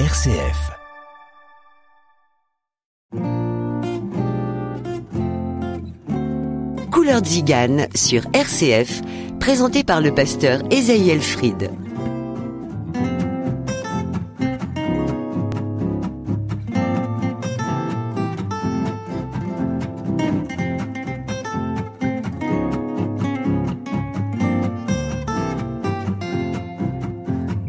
RCF. Couleur Zigane sur RCF, présenté par le pasteur Esaïel Fried.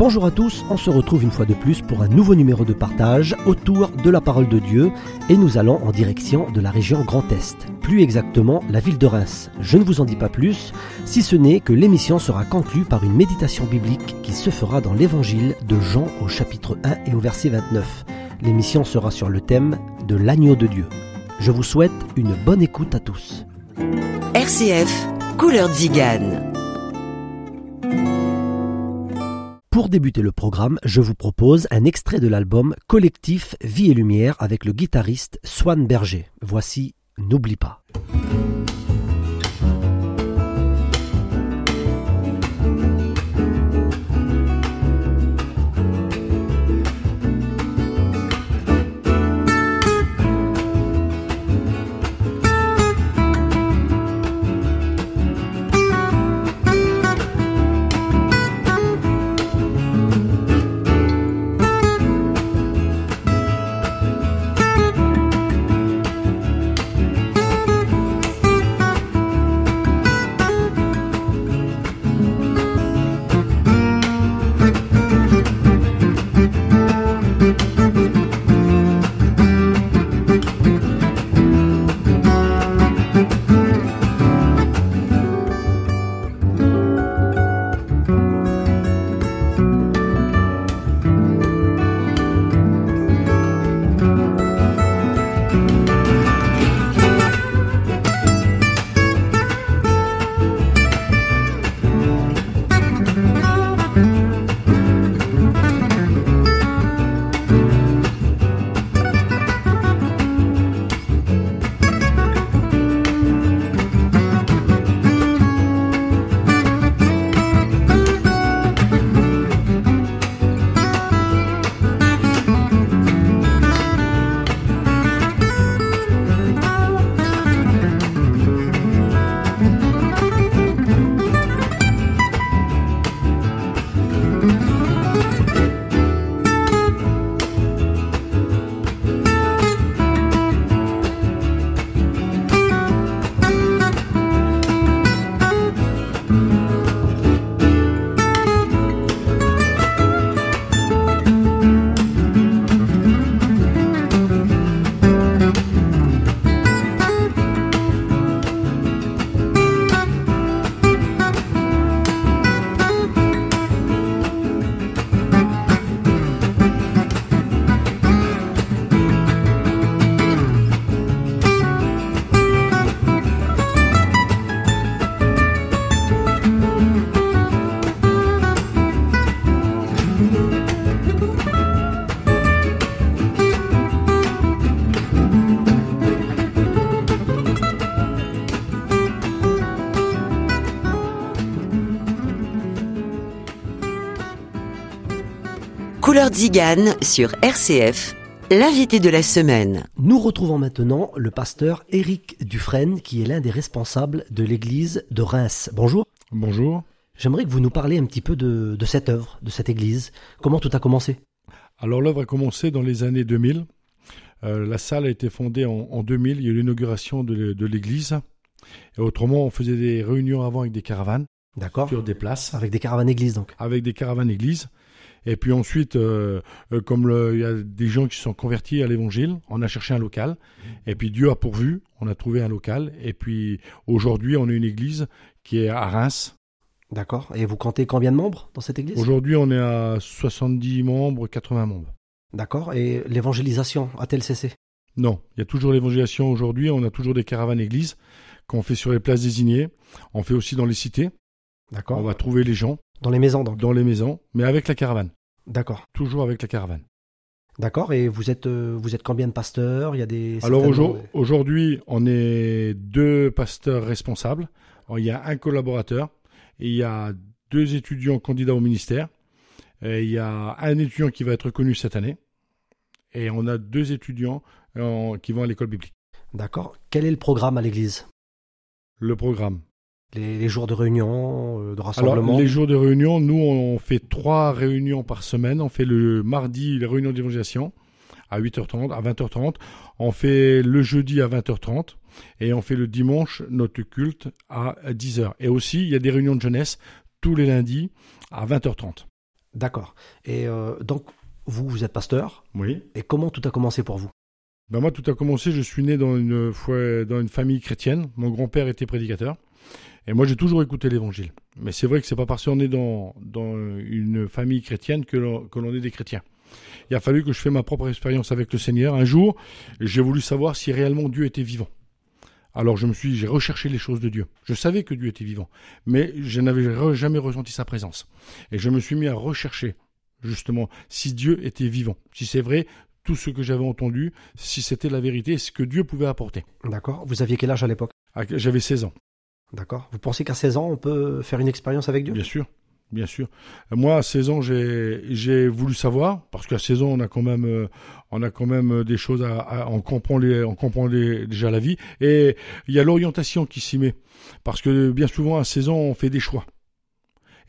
Bonjour à tous, on se retrouve une fois de plus pour un nouveau numéro de partage autour de la parole de Dieu et nous allons en direction de la région Grand Est, plus exactement la ville de Reims. Je ne vous en dis pas plus, si ce n'est que l'émission sera conclue par une méditation biblique qui se fera dans l'évangile de Jean au chapitre 1 et au verset 29. L'émission sera sur le thème de l'agneau de Dieu. Je vous souhaite une bonne écoute à tous. RCF, Couleur Zigane. Pour débuter le programme, je vous propose un extrait de l'album Collectif Vie et Lumière avec le guitariste Swan Berger. Voici N'oublie pas. Zigane sur RCF, l'invité de la semaine. Nous retrouvons maintenant le pasteur Éric Dufresne qui est l'un des responsables de l'église de Reims. Bonjour. Bonjour. J'aimerais que vous nous parliez un petit peu de, de cette œuvre, de cette église. Comment tout a commencé? Alors l'œuvre a commencé dans les années 2000. Euh, la salle a été fondée en, en 2000. Il y a eu l'inauguration de, de l'église. Et autrement, on faisait des réunions avant avec des caravanes. D'accord. Sur des places. Avec des caravanes églises donc. Avec des caravanes églises. Et puis ensuite, euh, euh, comme il y a des gens qui se sont convertis à l'évangile, on a cherché un local. Et puis Dieu a pourvu, on a trouvé un local. Et puis aujourd'hui, on a une église qui est à Reims. D'accord. Et vous comptez combien de membres dans cette église? Aujourd'hui, on est à 70 membres, 80 membres. D'accord. Et l'évangélisation a-t-elle cessé? Non, il y a toujours l'évangélisation aujourd'hui. On a toujours des caravanes églises qu'on fait sur les places désignées. On fait aussi dans les cités. D'accord. On va trouver les gens Dans les maisons donc. dans les maisons, mais avec la caravane. D'accord. Toujours avec la caravane. D'accord. Et vous êtes euh, vous êtes combien de pasteurs? Il y a des. Alors aujourd- aujourd'hui, on est deux pasteurs responsables. Alors, il y a un collaborateur et il y a deux étudiants candidats au ministère. Et il y a un étudiant qui va être reconnu cette année. Et on a deux étudiants euh, qui vont à l'école biblique. D'accord. Quel est le programme à l'église? Le programme. Les, les jours de réunion, euh, de Alors, rassemblement les jours de réunion, nous, on fait trois réunions par semaine. On fait le mardi, les réunions d'évangélisation à 8h30, à 20h30. On fait le jeudi à 20h30. Et on fait le dimanche notre culte à 10h. Et aussi, il y a des réunions de jeunesse tous les lundis à 20h30. D'accord. Et euh, donc, vous, vous êtes pasteur. Oui. Et comment tout a commencé pour vous? Ben moi, tout a commencé, je suis né dans une, foi- dans une famille chrétienne. Mon grand-père était prédicateur. Et moi, j'ai toujours écouté l'évangile. Mais c'est vrai que c'est pas parce qu'on est dans, dans une famille chrétienne que l'on, est des chrétiens. Il a fallu que je fasse ma propre expérience avec le Seigneur. Un jour, j'ai voulu savoir si réellement Dieu était vivant. Alors je me suis, j'ai recherché les choses de Dieu. Je savais que Dieu était vivant, mais je n'avais jamais ressenti sa présence. Et je me suis mis à rechercher justement si Dieu était vivant, si c'est vrai tout ce que j'avais entendu, si c'était la vérité, ce que Dieu pouvait apporter. D'accord. Vous aviez quel âge à l'époque? À- J'avais 16 ans, D'accord. Vous pensez qu'à 16 ans, on peut faire une expérience avec Dieu? Bien sûr. Bien sûr. Moi, à 16 ans, j'ai voulu savoir, parce qu'à 16 ans, on a quand même, euh, on a quand même des choses à, on comprend les, on comprend déjà la vie, et il y a l'orientation qui s'y met, parce que bien souvent à 16 ans, on fait des choix.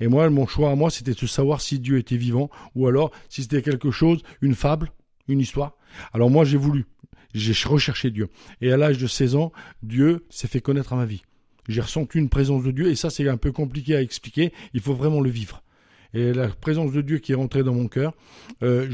Et moi, mon choix à moi, c'était de savoir si Dieu était vivant, ou alors si c'était quelque chose, une fable, une histoire. Alors moi, j'ai voulu, j'ai recherché Dieu, et à l'âge de 16 ans, Dieu s'est fait connaître à ma vie. J'ai ressenti une présence de Dieu, et ça, c'est un peu compliqué à expliquer. Il faut vraiment le vivre. Et la présence de Dieu qui est rentrée dans mon cœur, euh,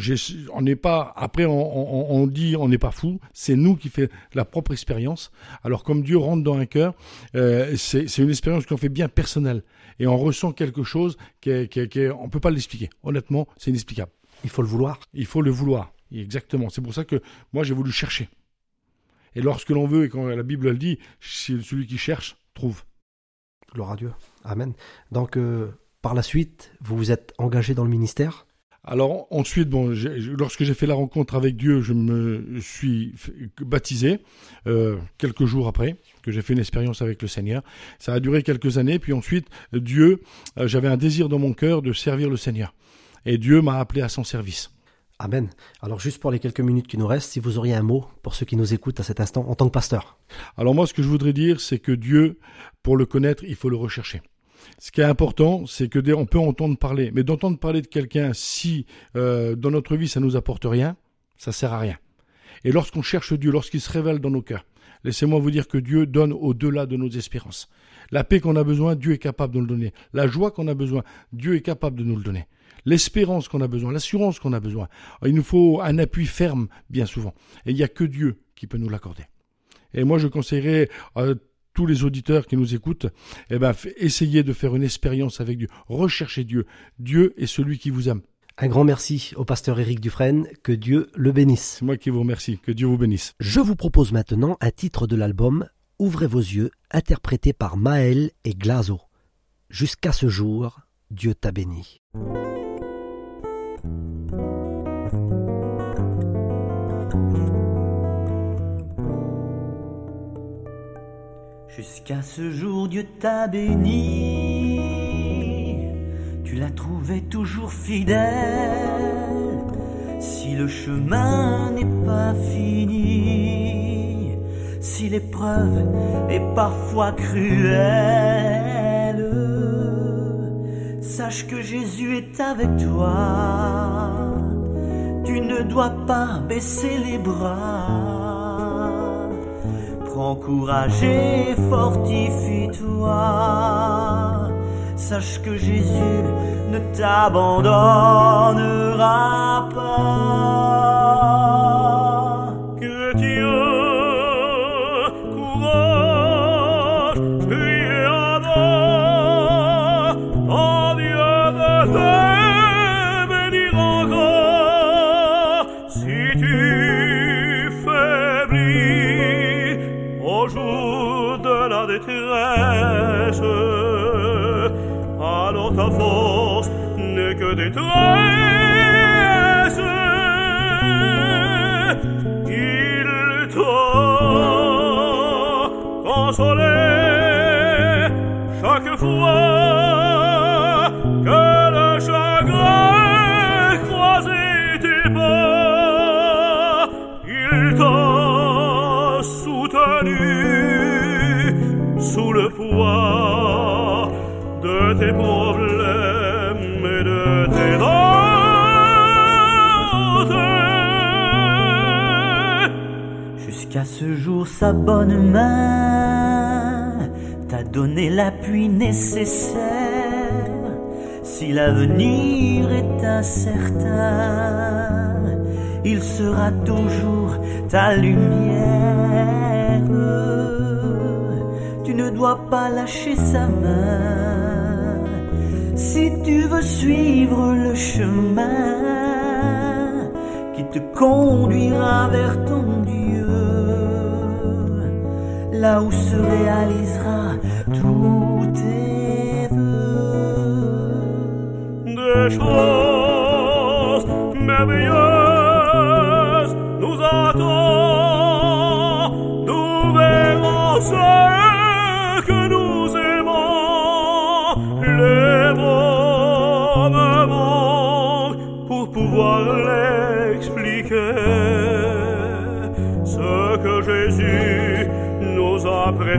on n'est pas. Après, on, on- on dit on n'est pas fou. C'est nous qui fait la propre expérience. Alors, comme Dieu rentre dans un cœur, euh, c'est c'est une expérience qu'on fait bien personnelle, et on ressent quelque chose qui, est, qui, est- qui est- on peut pas l'expliquer. Honnêtement, c'est inexplicable. Il faut le vouloir. Il faut le vouloir. Exactement. C'est pour ça que moi, j'ai voulu chercher. Et lorsque l'on veut, et quand la Bible le dit, c'est celui qui cherche trouve. Gloire à Dieu. Amen. Donc, euh, par la suite, vous vous êtes engagé dans le ministère? Alors ensuite, bon, lorsque j'ai fait la rencontre avec Dieu, je me suis baptisé euh, quelques jours après que j'ai fait une expérience avec le Seigneur. Ça a duré quelques années, puis ensuite Dieu, euh, j'avais un désir dans mon cœur de servir le Seigneur, et Dieu m'a appelé à son service. Amen. Alors, juste pour les quelques minutes qui nous restent, si vous auriez un mot pour ceux qui nous écoutent à cet instant en tant que pasteur. Alors moi, ce que je voudrais dire, c'est que Dieu, pour le connaître, il faut le rechercher. Ce qui est important, c'est que on peut entendre parler, mais d'entendre parler de quelqu'un, si euh, dans notre vie ça nous apporte rien, ça sert à rien. Et lorsqu'on cherche Dieu, lorsqu'il se révèle dans nos cœurs, laissez-moi vous dire que Dieu donne au-delà de nos espérances. La paix qu'on a besoin, Dieu est capable de nous le donner. La joie qu'on a besoin, Dieu est capable de nous le donner. L'espérance qu'on a besoin, l'assurance qu'on a besoin. Il nous faut un appui ferme, bien souvent. Et il n'y a que Dieu qui peut nous l'accorder. Et moi, je conseillerais à tous les auditeurs qui nous écoutent, eh ben, essayez de faire une expérience avec Dieu. Recherchez Dieu. Dieu est celui qui vous aime. Un grand merci au pasteur Éric Dufresne. Que Dieu le bénisse. C'est moi qui vous remercie. Que Dieu vous bénisse. Je vous propose maintenant un titre de l'album Ouvrez vos yeux, interprété par Maël et Glazo. Jusqu'à ce jour, Dieu t'a béni. Jusqu'à ce jour, Dieu t'a béni. Tu l'as trouvé toujours fidèle. Si le chemin n'est pas fini, si l'épreuve est parfois cruelle, sache que Jésus est avec toi. Tu ne dois pas baisser les bras. Prends courage et fortifie-toi. Sache que Jésus ne t'abandonnera pas. Que sa bonne main t'a donné l'appui nécessaire. Si l'avenir est incertain, il sera toujours ta lumière. Tu ne dois pas lâcher sa main si tu veux suivre le chemin qui te conduira vers ton là où se réalisera tous tes vœux. Des choses merveilleuses préparé,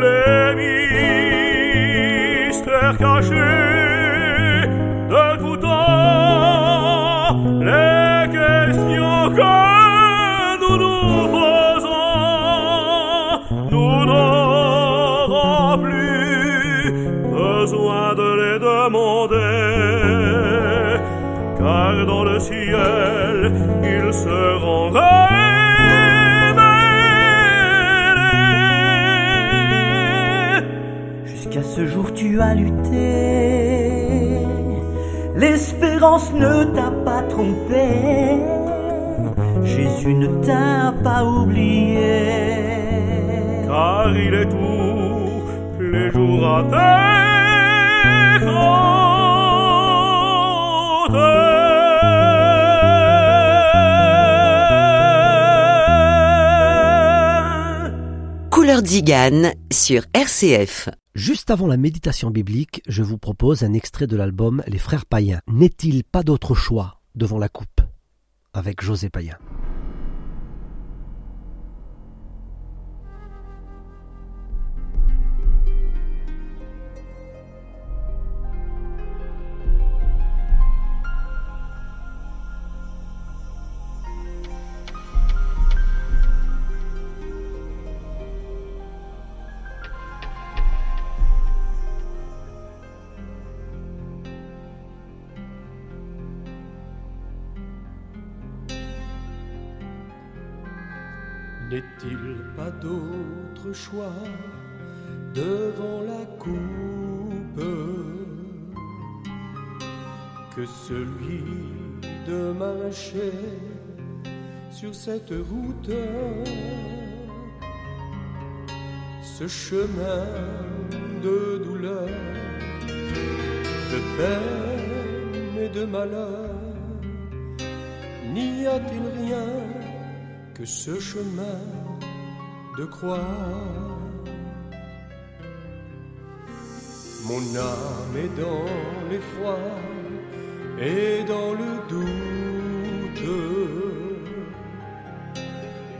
les mystères cachés L'espérance ne t'a pas trompé. Jésus ne t'a pas oublié. car il est tous les jours à tes côtés. Couleur Zigane sur RCF. Juste avant la méditation biblique, je vous propose un extrait de l'album Les Frères Païens. N'est-il pas d'autre choix devant la coupe? Avec José Païen. D'autre choix devant la coupe. Que celui de marcher sur cette route, ce chemin de douleur, de peine et de malheur N'y a-t-il rien que ce chemin de croix. Mon âme est dans l'effroi et dans le doute.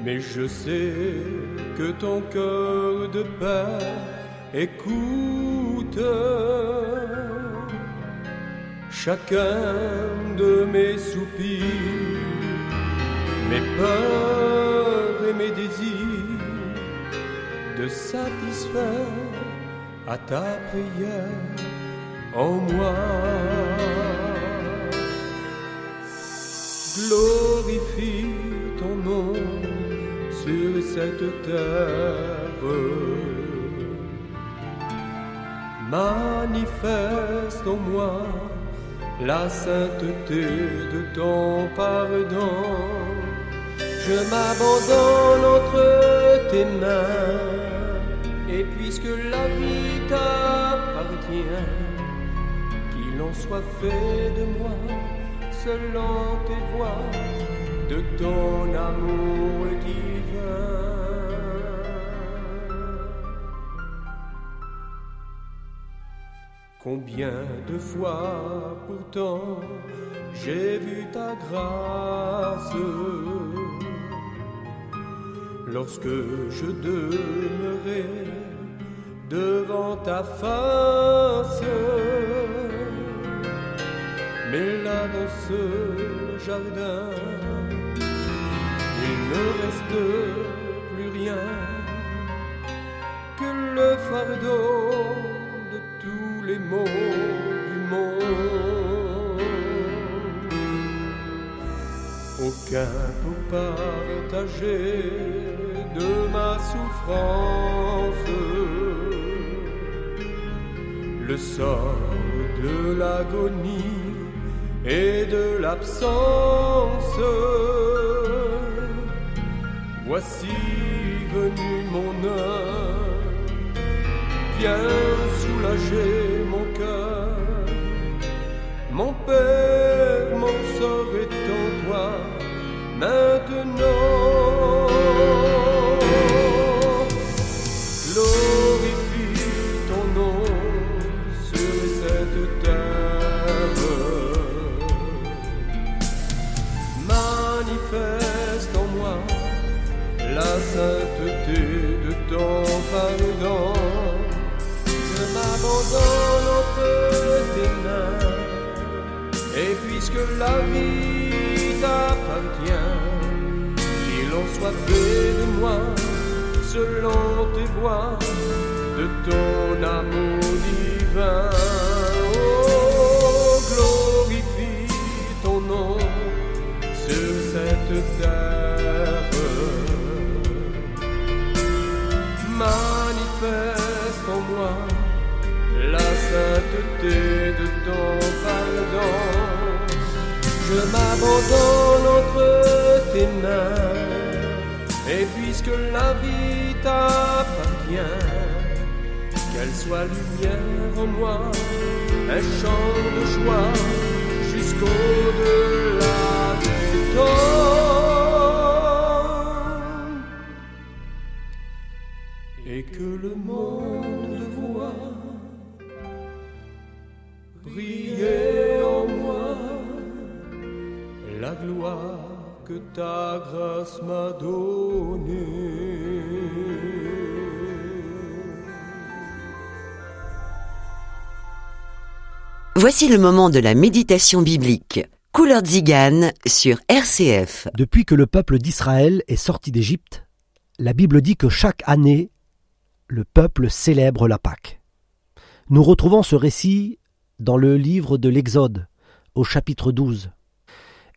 Mais je sais que ton cœur de père écoute chacun de mes soupirs mes peurs de satisfaire à ta prière en moi. Glorifie ton nom sur cette terre. Manifeste en moi la sainteté de ton pardon. Je m'abandonne entre tes mains, puisque la vie t'appartient, qu'il en soit fait de moi, selon tes voies, de ton amour divin. Combien de fois pourtant j'ai vu ta grâce? Lorsque je demeurais devant ta face. Mais là dans ce jardin. Il ne reste plus rien que le fardeau de tous les maux du monde. Aucun pour partager de ma souffrance le sort de l'agonie et de l'absence. Voici venu mon heure, viens soulager mon cœur. Mon Père, cette terre. Manifeste en moi la sainteté de ton pardon. Je m'abandonne entre tes mains. Et puisque la vie t'appartient, qu'il en soit fait de moi selon tes voies, de ton amour divin. De ton pardon. Je m'abandonne entre tes mains. Et puisque la vie t'appartient, qu'elle soit lumière en moi, un chant de joie jusqu'au-delà grâce m'a donnée. Voici le moment de la méditation biblique. Couleur Zigane sur RCF. Depuis que le peuple d'Israël est sorti d'Égypte, la Bible dit que chaque année, le peuple célèbre la Pâque. Nous retrouvons ce récit dans le livre de l'Exode, au chapitre 12.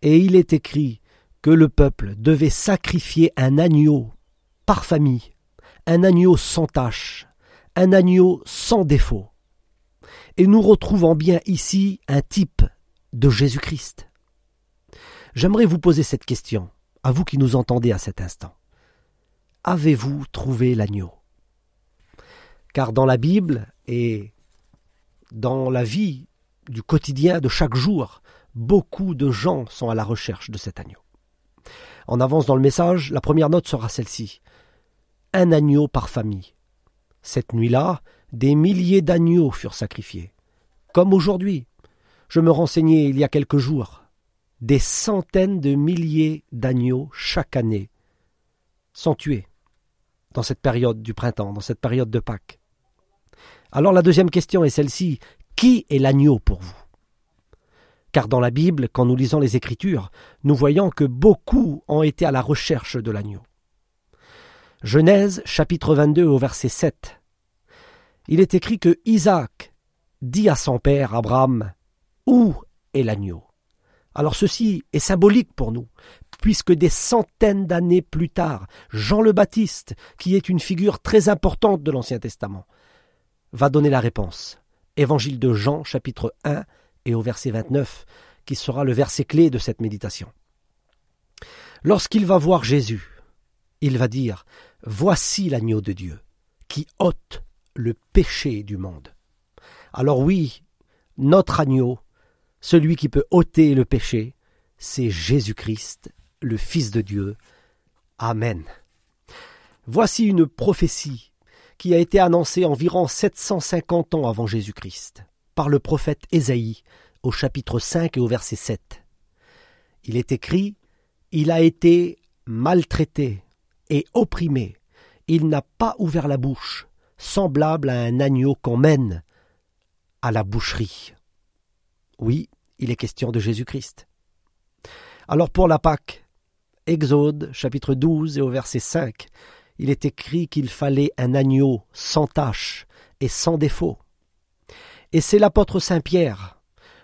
Et il est écrit que le peuple devait sacrifier un agneau par famille, un agneau sans tache, un agneau sans défaut. Et nous retrouvons bien ici un type de Jésus-Christ. J'aimerais vous poser cette question, à vous qui nous entendez à cet instant. Avez-vous trouvé l'agneau? Car dans la Bible et dans la vie du quotidien de chaque jour, beaucoup de gens sont à la recherche de cet agneau. En avance dans le message, la première note sera celle-ci. Un agneau par famille. Cette nuit-là, des milliers d'agneaux furent sacrifiés. Comme aujourd'hui. Je me renseignais il y a quelques jours. Des centaines de milliers d'agneaux chaque année sont tués dans cette période du printemps, dans cette période de Pâques. Alors la deuxième question est celle-ci. Qui est l'agneau pour vous? Car dans la Bible, quand nous lisons les Écritures, nous voyons que beaucoup ont été à la recherche de l'agneau. Genèse chapitre 22 au verset 7. Il est écrit que Isaac dit à son père Abraham Où est l'agneau? Alors ceci est symbolique pour nous, puisque des centaines d'années plus tard, Jean le Baptiste, qui est une figure très importante de l'Ancien Testament, va donner la réponse. Évangile de Jean, chapitre 1 et au verset 29, qui sera le verset clé de cette méditation. Lorsqu'il va voir Jésus, il va dire Voici l'agneau de Dieu, qui ôte le péché du monde. Alors oui, notre agneau, celui qui peut ôter le péché, c'est Jésus-Christ, le Fils de Dieu. Amen. Voici une prophétie qui a été annoncée environ 750 ans avant Jésus-Christ par le prophète Ésaïe au chapitre 5 et au verset 7. Il est écrit Il a été maltraité et opprimé, il n'a pas ouvert la bouche, semblable à un agneau qu'on mène à la boucherie. Oui, il est question de Jésus-Christ. Alors pour la Pâque, Exode chapitre 12 et au verset 5, il est écrit qu'il fallait un agneau sans tache et sans défaut. Et c'est l'apôtre Saint Pierre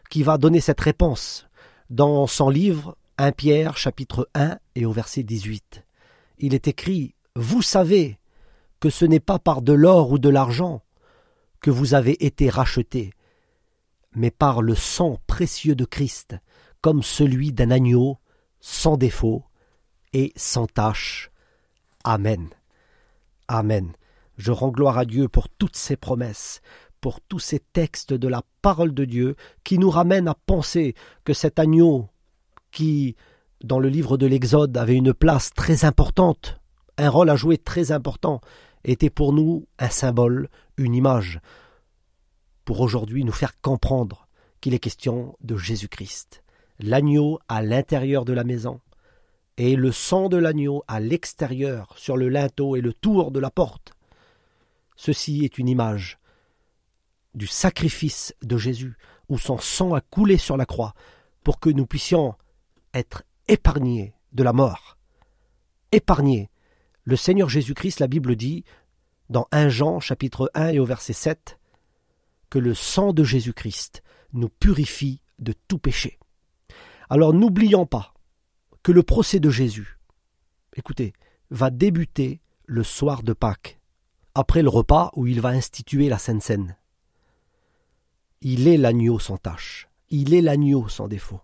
qui va donner cette réponse dans son livre 1 Pierre chapitre 1 et au verset 18. Il est écrit Vous savez que ce n'est pas par de l'or ou de l'argent que vous avez été rachetés, mais par le sang précieux de Christ, comme celui d'un agneau sans défaut et sans tache. Amen. Amen. Je rends gloire à Dieu pour toutes ces promesses, pour tous ces textes de la parole de Dieu qui nous ramènent à penser que cet agneau qui, dans le livre de l'Exode, avait une place très importante, un rôle à jouer très important, était pour nous un symbole, une image, pour aujourd'hui nous faire comprendre qu'il est question de Jésus-Christ, l'agneau à l'intérieur de la maison, et le sang de l'agneau à l'extérieur, sur le linteau et le tour de la porte. Ceci est une image du sacrifice de Jésus, où son sang a coulé sur la croix, pour que nous puissions être épargnés de la mort. Épargnés. Le Seigneur Jésus-Christ, la Bible dit, dans 1 Jean chapitre 1 et au verset 7, que le sang de Jésus-Christ nous purifie de tout péché. Alors n'oublions pas que le procès de Jésus, écoutez, va débuter le soir de Pâques, après le repas où il va instituer la Sainte Seine. Il est l'agneau sans tache, il est l'agneau sans défaut,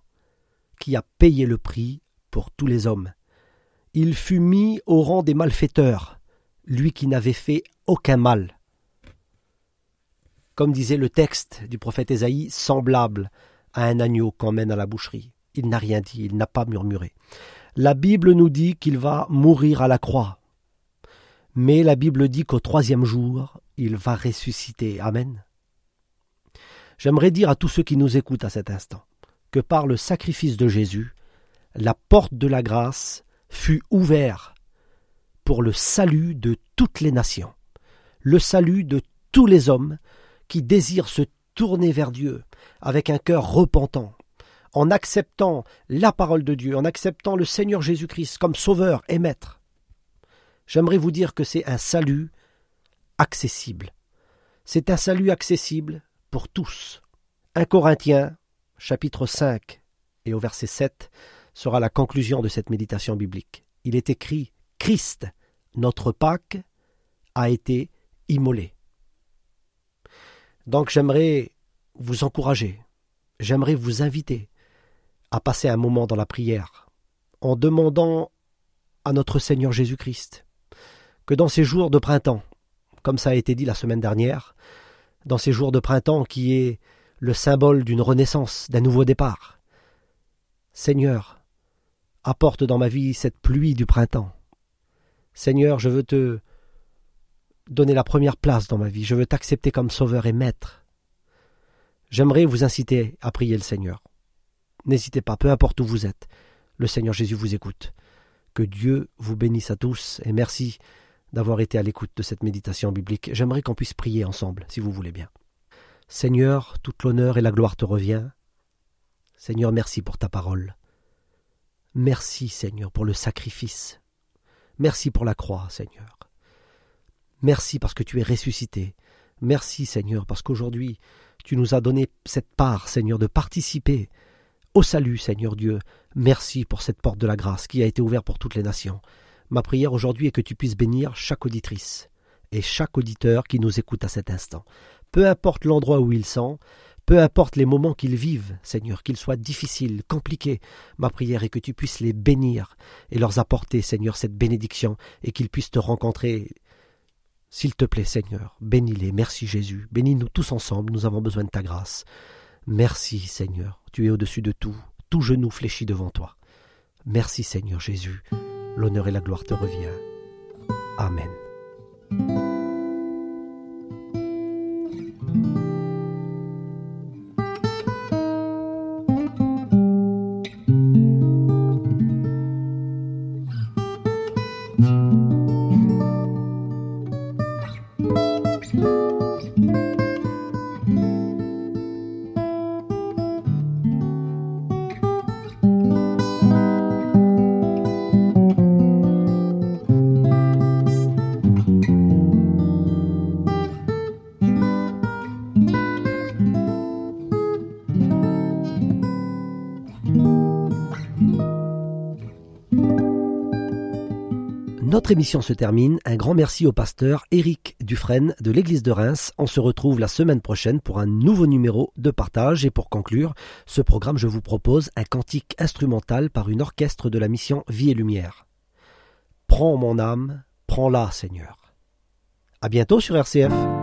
qui a payé le prix pour tous les hommes. Il fut mis au rang des malfaiteurs, lui qui n'avait fait aucun mal. Comme disait le texte du prophète Ésaïe, semblable à un agneau qu'on mène à la boucherie. Il n'a rien dit, il n'a pas murmuré. La Bible nous dit qu'il va mourir à la croix. Mais la Bible dit qu'au troisième jour, il va ressusciter. Amen. J'aimerais dire à tous ceux qui nous écoutent à cet instant que par le sacrifice de Jésus, la porte de la grâce fut ouverte pour le salut de toutes les nations, le salut de tous les hommes qui désirent se tourner vers Dieu avec un cœur repentant, en acceptant la parole de Dieu, en acceptant le Seigneur Jésus-Christ comme sauveur et maître. J'aimerais vous dire que c'est un salut accessible. C'est un salut accessible pour tous. 1 Corinthiens, chapitre 5 et au verset 7 sera la conclusion de cette méditation biblique. Il est écrit Christ, notre Pâque, a été immolé. Donc j'aimerais vous encourager, j'aimerais vous inviter à passer un moment dans la prière en demandant à notre Seigneur Jésus-Christ que dans ces jours de printemps, comme ça a été dit la semaine dernière, dans ces jours de printemps qui est le symbole d'une renaissance, d'un nouveau départ, Seigneur, apporte dans ma vie cette pluie du printemps. Seigneur, je veux te donner la première place dans ma vie. Je veux t'accepter comme sauveur et maître. J'aimerais vous inciter à prier le Seigneur. N'hésitez pas, peu importe où vous êtes. Le Seigneur Jésus vous écoute. Que Dieu vous bénisse à tous et merci d'avoir été à l'écoute de cette méditation biblique. J'aimerais qu'on puisse prier ensemble, si vous voulez bien. Seigneur, toute l'honneur et la gloire te revient. Seigneur, merci pour ta parole. Merci, Seigneur, pour le sacrifice. Merci pour la croix, Seigneur. Merci parce que tu es ressuscité. Merci Seigneur parce qu'aujourd'hui tu nous as donné cette part, Seigneur, de participer au salut, Seigneur Dieu. Merci pour cette porte de la grâce qui a été ouverte pour toutes les nations. Ma prière aujourd'hui est que tu puisses bénir chaque auditrice et chaque auditeur qui nous écoute à cet instant. Peu importe l'endroit où ils sont, peu importe les moments qu'ils vivent, Seigneur, qu'ils soient difficiles, compliqués, ma prière est que tu puisses les bénir et leur apporter, Seigneur, cette bénédiction et qu'ils puissent te rencontrer s'il te plaît, Seigneur, bénis-les. Merci Jésus. Bénis-nous tous ensemble. Nous avons besoin de ta grâce. Merci Seigneur. Tu es au-dessus de tout. Tout genou fléchit devant toi. Merci Seigneur Jésus. L'honneur et la gloire te revient. Amen. Notre émission se termine. Un grand merci au pasteur Éric Dufresne de l'église de Reims. On se retrouve la semaine prochaine pour un nouveau numéro de partage. Et pour conclure ce programme, je vous propose un cantique instrumental par une orchestre de la mission Vie et Lumière. Prends mon âme, prends-la, Seigneur. À bientôt sur RCF.